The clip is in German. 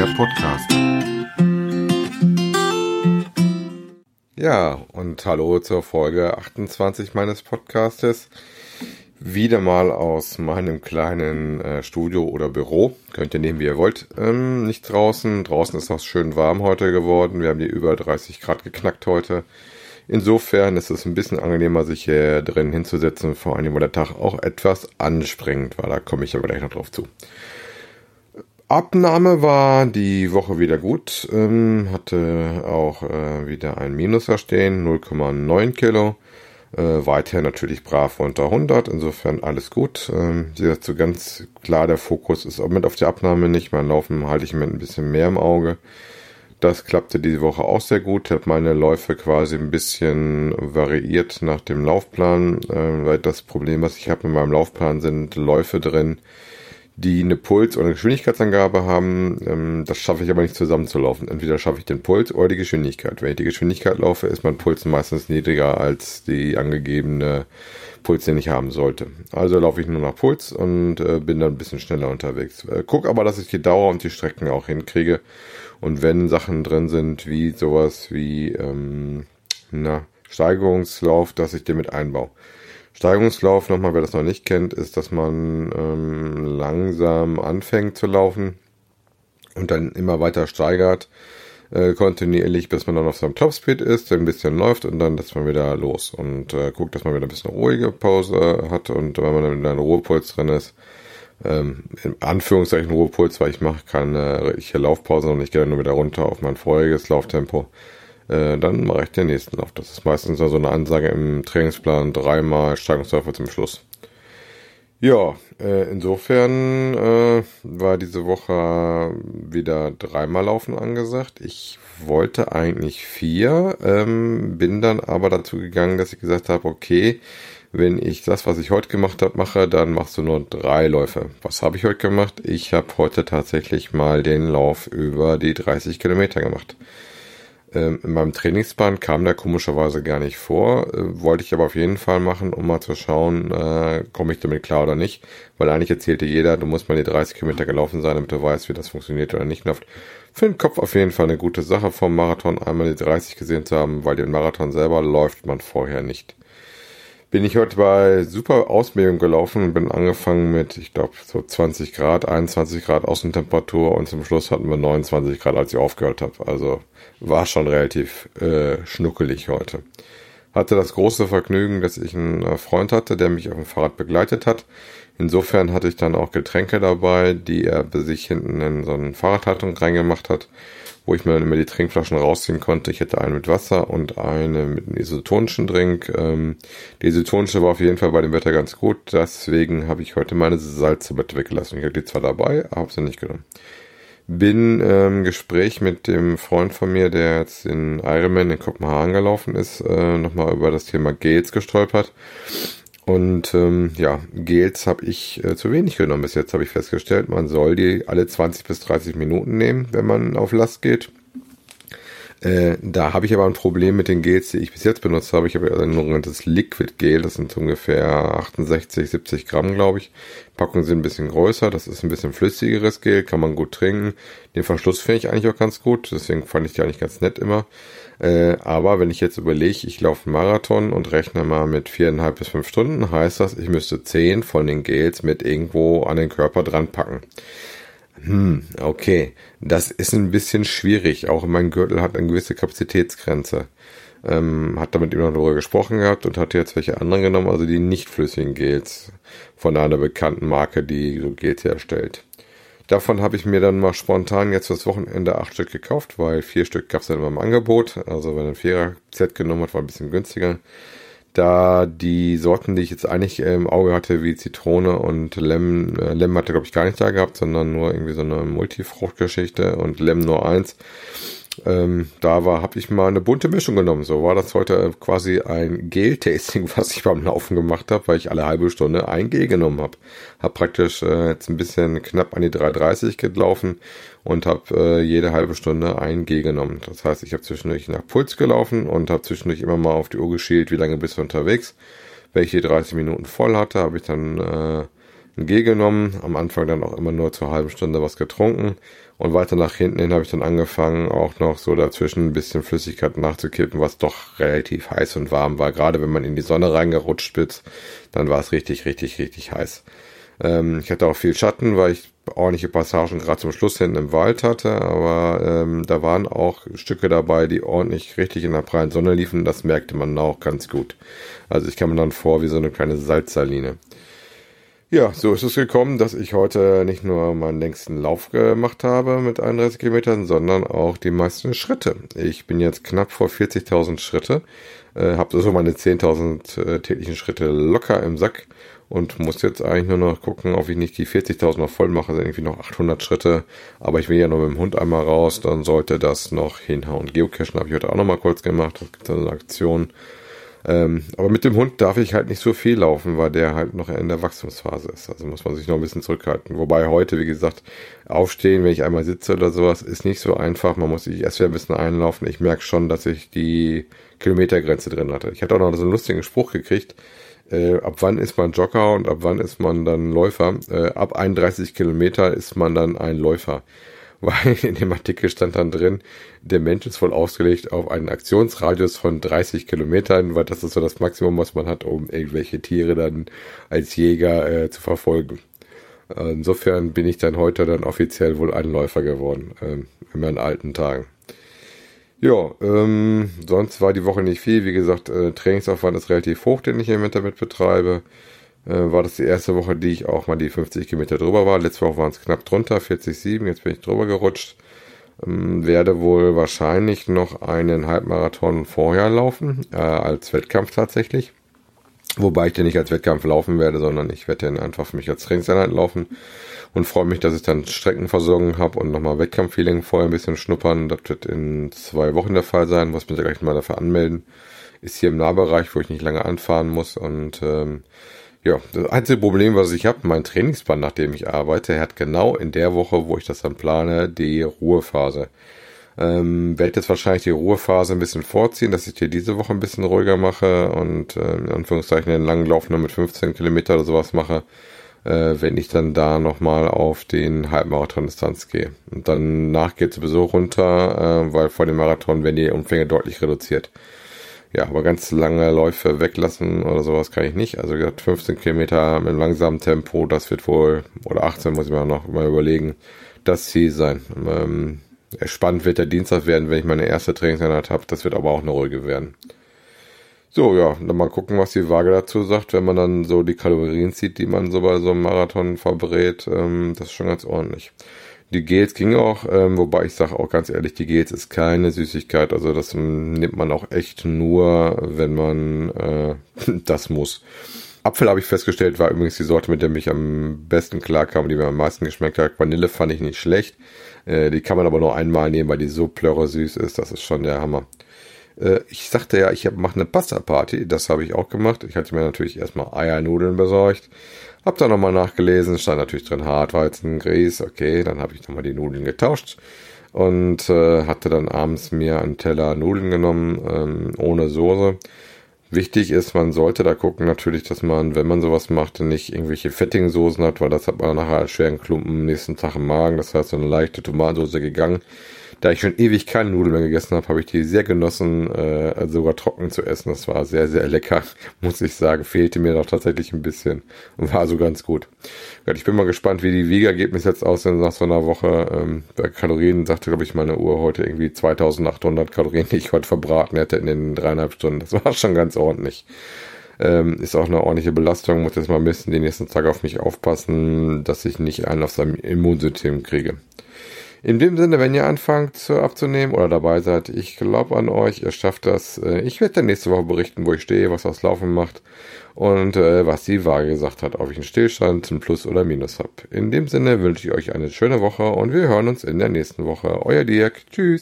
der Podcast. Ja, und hallo zur Folge 28 meines Podcastes. Wieder mal aus meinem kleinen äh, Studio oder Büro. Könnt ihr nehmen, wie ihr wollt. Ähm, nicht draußen. Draußen ist noch schön warm heute geworden. Wir haben die über 30 Grad geknackt heute. Insofern ist es ein bisschen angenehmer, sich hier drin hinzusetzen, vor allem, weil der Tag auch etwas anstrengend war. Da komme ich aber gleich noch drauf zu. Abnahme war die Woche wieder gut, ähm, hatte auch äh, wieder ein Minus da stehen, 0,9 Kilo. Äh, weiter natürlich brav unter 100, insofern alles gut. Ähm, wie gesagt, so ganz klar, der Fokus ist auch mit auf die Abnahme nicht. Mein Laufen halte ich mit ein bisschen mehr im Auge. Das klappte diese Woche auch sehr gut. Ich habe meine Läufe quasi ein bisschen variiert nach dem Laufplan, äh, weil das Problem, was ich habe mit meinem Laufplan, sind Läufe drin, die eine Puls- oder eine Geschwindigkeitsangabe haben. Ähm, das schaffe ich aber nicht zusammenzulaufen. Entweder schaffe ich den Puls oder die Geschwindigkeit. Wenn ich die Geschwindigkeit laufe, ist mein Puls meistens niedriger als die angegebene Puls, den ich haben sollte. Also laufe ich nur nach Puls und äh, bin dann ein bisschen schneller unterwegs. Äh, guck aber, dass ich die Dauer und die Strecken auch hinkriege. Und wenn Sachen drin sind, wie sowas wie ähm, na, Steigerungslauf, dass ich den mit einbaue. Steigerungslauf, nochmal, wer das noch nicht kennt, ist, dass man ähm, langsam anfängt zu laufen und dann immer weiter steigert, äh, kontinuierlich, bis man dann auf seinem Topspeed ist, ein bisschen läuft und dann dass man wieder los und äh, guckt, dass man wieder ein bisschen ruhige Pause hat und wenn man dann in einem Ruhepuls drin ist, ähm, in Anführungszeichen Ruhepuls, weil ich mache keine richtige Laufpause und ich gehe dann nur wieder runter auf mein vorheriges Lauftempo äh, dann mache ich den nächsten Lauf. Das ist meistens so eine Ansage im Trainingsplan, dreimal Steigungsläufe zum Schluss. Ja, äh, insofern äh, war diese Woche wieder dreimal Laufen angesagt. Ich wollte eigentlich vier, ähm, bin dann aber dazu gegangen, dass ich gesagt habe, okay, wenn ich das, was ich heute gemacht habe, mache, dann machst du nur drei Läufe. Was habe ich heute gemacht? Ich habe heute tatsächlich mal den Lauf über die 30 Kilometer gemacht. Ähm, in meinem Trainingsplan kam der komischerweise gar nicht vor, äh, wollte ich aber auf jeden Fall machen, um mal zu schauen, äh, komme ich damit klar oder nicht, weil eigentlich erzählte jeder, du musst mal die 30 Kilometer gelaufen sein, damit du weißt, wie das funktioniert oder nicht. Und für den Kopf auf jeden Fall eine gute Sache vom Marathon, einmal die 30 gesehen zu haben, weil den Marathon selber läuft man vorher nicht bin ich heute bei super Ausbildung gelaufen und bin angefangen mit, ich glaube, so 20 Grad, 21 Grad Außentemperatur und zum Schluss hatten wir 29 Grad, als ich aufgehört habe. Also war schon relativ äh, schnuckelig heute. Hatte das große Vergnügen, dass ich einen äh, Freund hatte, der mich auf dem Fahrrad begleitet hat. Insofern hatte ich dann auch Getränke dabei, die er bei sich hinten in so eine Fahrradhaltung reingemacht hat wo ich mir dann immer die Trinkflaschen rausziehen konnte. Ich hätte eine mit Wasser und eine mit einem isotonischen Drink. Ähm, die isotonische war auf jeden Fall bei dem Wetter ganz gut. Deswegen habe ich heute meine mit weggelassen. Ich habe die zwar dabei, habe sie nicht genommen. Bin im ähm, Gespräch mit dem Freund von mir, der jetzt in Ironman in Kopenhagen gelaufen ist, äh, nochmal über das Thema Gels gestolpert. Und ähm, ja, Gels habe ich äh, zu wenig genommen bis jetzt, habe ich festgestellt. Man soll die alle 20 bis 30 Minuten nehmen, wenn man auf Last geht. Äh, da habe ich aber ein Problem mit den Gels, die ich bis jetzt benutzt habe. Ich habe ja ein das Liquid Gel, das sind ungefähr 68, 70 Gramm, glaube ich. Packungen sind ein bisschen größer, das ist ein bisschen flüssigeres Gel, kann man gut trinken. Den Verschluss finde ich eigentlich auch ganz gut, deswegen fand ich die eigentlich ganz nett immer. Äh, aber wenn ich jetzt überlege, ich laufe einen Marathon und rechne mal mit viereinhalb bis fünf Stunden, heißt das, ich müsste zehn von den Gels mit irgendwo an den Körper dran packen. Hm, okay. Das ist ein bisschen schwierig. Auch mein Gürtel hat eine gewisse Kapazitätsgrenze. Ähm, hat damit immer darüber gesprochen gehabt und hat jetzt welche anderen genommen, also die nicht flüssigen Gels von einer bekannten Marke, die so Gels herstellt. Davon habe ich mir dann mal spontan jetzt fürs Wochenende acht Stück gekauft, weil vier Stück gab es dann immer im Angebot. Also wenn ein Vierer-Set genommen hat, war ein bisschen günstiger. Da die Sorten, die ich jetzt eigentlich im Auge hatte, wie Zitrone und Lem, äh, Lem hatte glaube ich gar nicht da gehabt, sondern nur irgendwie so eine Multifruchtgeschichte und Lem nur eins ähm, da war, habe ich mal eine bunte Mischung genommen. So war das heute quasi ein Gel-Tasting, was ich beim Laufen gemacht habe, weil ich alle halbe Stunde ein Gel genommen habe. Habe praktisch äh, jetzt ein bisschen knapp an die 3,30 gelaufen und habe äh, jede halbe Stunde ein Gel genommen. Das heißt, ich habe zwischendurch nach Puls gelaufen und habe zwischendurch immer mal auf die Uhr geschielt, wie lange bist du unterwegs. Welche 30 Minuten voll hatte, habe ich dann äh, G genommen, am Anfang dann auch immer nur zur halben Stunde was getrunken und weiter nach hinten hin habe ich dann angefangen, auch noch so dazwischen ein bisschen Flüssigkeit nachzukippen, was doch relativ heiß und warm war. Gerade wenn man in die Sonne reingerutscht ist, dann war es richtig, richtig, richtig heiß. Ähm, ich hatte auch viel Schatten, weil ich ordentliche Passagen gerade zum Schluss hinten im Wald hatte, aber ähm, da waren auch Stücke dabei, die ordentlich richtig in der prallen Sonne liefen. Das merkte man auch ganz gut. Also ich kam mir dann vor wie so eine kleine Salzsaline. Ja, so ist es gekommen, dass ich heute nicht nur meinen längsten Lauf gemacht habe mit 31 Kilometern, sondern auch die meisten Schritte. Ich bin jetzt knapp vor 40.000 Schritte, äh, habe so meine 10.000 äh, täglichen Schritte locker im Sack und muss jetzt eigentlich nur noch gucken, ob ich nicht die 40.000 noch voll mache, sind irgendwie noch 800 Schritte, aber ich will ja noch mit dem Hund einmal raus, dann sollte das noch hinhauen. Geocachen habe ich heute auch noch mal kurz gemacht, das gibt eine Aktion ähm, aber mit dem Hund darf ich halt nicht so viel laufen, weil der halt noch in der Wachstumsphase ist. Also muss man sich noch ein bisschen zurückhalten. Wobei heute, wie gesagt, aufstehen, wenn ich einmal sitze oder sowas, ist nicht so einfach. Man muss sich erst wieder ein bisschen einlaufen. Ich merke schon, dass ich die Kilometergrenze drin hatte. Ich hatte auch noch so einen lustigen Spruch gekriegt. Äh, ab wann ist man Jogger und ab wann ist man dann Läufer? Äh, ab 31 Kilometer ist man dann ein Läufer weil in dem Artikel stand dann drin, der Mensch ist voll ausgelegt auf einen Aktionsradius von 30 Kilometern, weil das ist so das Maximum, was man hat, um irgendwelche Tiere dann als Jäger äh, zu verfolgen. Insofern bin ich dann heute dann offiziell wohl ein Läufer geworden, ähm, in meinen alten Tagen. Ja, ähm, sonst war die Woche nicht viel. Wie gesagt, äh, Trainingsaufwand ist relativ hoch, den ich im Internet betreibe äh, war das die erste Woche, die ich auch mal die 50 Kilometer drüber war. Letzte Woche waren es knapp drunter, 40,7. Jetzt bin ich drüber gerutscht. Ähm, werde wohl wahrscheinlich noch einen Halbmarathon vorher laufen, äh, als Wettkampf tatsächlich. Wobei ich den nicht als Wettkampf laufen werde, sondern ich werde den einfach für mich als Trainingseinheit laufen und freue mich, dass ich dann Streckenversorgung habe und nochmal Wettkampffeeling vorher ein bisschen schnuppern. Das wird in zwei Wochen der Fall sein, was mir gleich mal dafür anmelden. Ist hier im Nahbereich, wo ich nicht lange anfahren muss und ähm, ja, das einzige Problem, was ich habe, mein Trainingsplan, nach dem ich arbeite, hat genau in der Woche, wo ich das dann plane, die Ruhephase. Ähm, werde jetzt wahrscheinlich die Ruhephase ein bisschen vorziehen, dass ich hier diese Woche ein bisschen ruhiger mache und äh, in Anführungszeichen den langen Lauf nur mit 15 Kilometer oder sowas mache, äh, wenn ich dann da nochmal auf den Halbmarathon-Distanz gehe. Und danach geht sowieso runter, äh, weil vor dem Marathon werden die Umfänge deutlich reduziert. Ja, aber ganz lange Läufe weglassen oder sowas kann ich nicht. Also gesagt, 15 Kilometer mit langsamem Tempo, das wird wohl, oder 18 muss ich mir noch mal überlegen, das Ziel sein. Ähm, spannend wird der Dienstag werden, wenn ich meine erste Trainingseinheit habe. Das wird aber auch eine ruhige werden. So, ja, dann mal gucken, was die Waage dazu sagt, wenn man dann so die Kalorien sieht, die man so bei so einem Marathon verbrät. Ähm, das ist schon ganz ordentlich. Die Gels ging auch, ähm, wobei ich sage auch ganz ehrlich, die Gels ist keine Süßigkeit. Also das nimmt man auch echt nur, wenn man äh, das muss. Apfel habe ich festgestellt, war übrigens die Sorte, mit der mich am besten klarkam, die mir am meisten geschmeckt hat. Vanille fand ich nicht schlecht. Äh, die kann man aber nur einmal nehmen, weil die so plörre süß ist. Das ist schon der Hammer. Äh, ich sagte ja, ich mache eine Pasta-Party. Das habe ich auch gemacht. Ich hatte mir natürlich erstmal Eiernudeln besorgt. Hab da nochmal nachgelesen, stand natürlich drin Hartweizen, Grieß, okay, dann habe ich nochmal die Nudeln getauscht und äh, hatte dann abends mir einen Teller Nudeln genommen, ähm, ohne Soße. Wichtig ist, man sollte da gucken natürlich, dass man, wenn man sowas macht, nicht irgendwelche fettigen Soßen hat, weil das hat man nachher als schweren Klumpen nächsten Tag im Magen. Das heißt, so eine leichte Tomatensauce gegangen. Da ich schon ewig keine Nudeln mehr gegessen habe, habe ich die sehr genossen, äh, sogar trocken zu essen. Das war sehr, sehr lecker, muss ich sagen. Fehlte mir doch tatsächlich ein bisschen und war so ganz gut. Ich bin mal gespannt, wie die Wiegergebnisse jetzt aussehen nach so einer Woche. Ähm, bei Kalorien sagte, glaube ich, meine Uhr heute irgendwie 2800 Kalorien, die ich heute verbraten hätte in den dreieinhalb Stunden. Das war schon ganz ordentlich. Ähm, ist auch eine ordentliche Belastung. Muss jetzt mal ein bisschen den nächsten Tag auf mich aufpassen, dass ich nicht einen auf seinem Immunsystem kriege. In dem Sinne, wenn ihr anfangt abzunehmen oder dabei seid, ich glaube an euch, ihr schafft das. Äh, ich werde dann nächste Woche berichten, wo ich stehe, was das Laufen macht und äh, was die Waage gesagt hat, ob ich einen Stillstand, einen Plus oder Minus habe. In dem Sinne wünsche ich euch eine schöne Woche und wir hören uns in der nächsten Woche. Euer Dirk. Tschüss.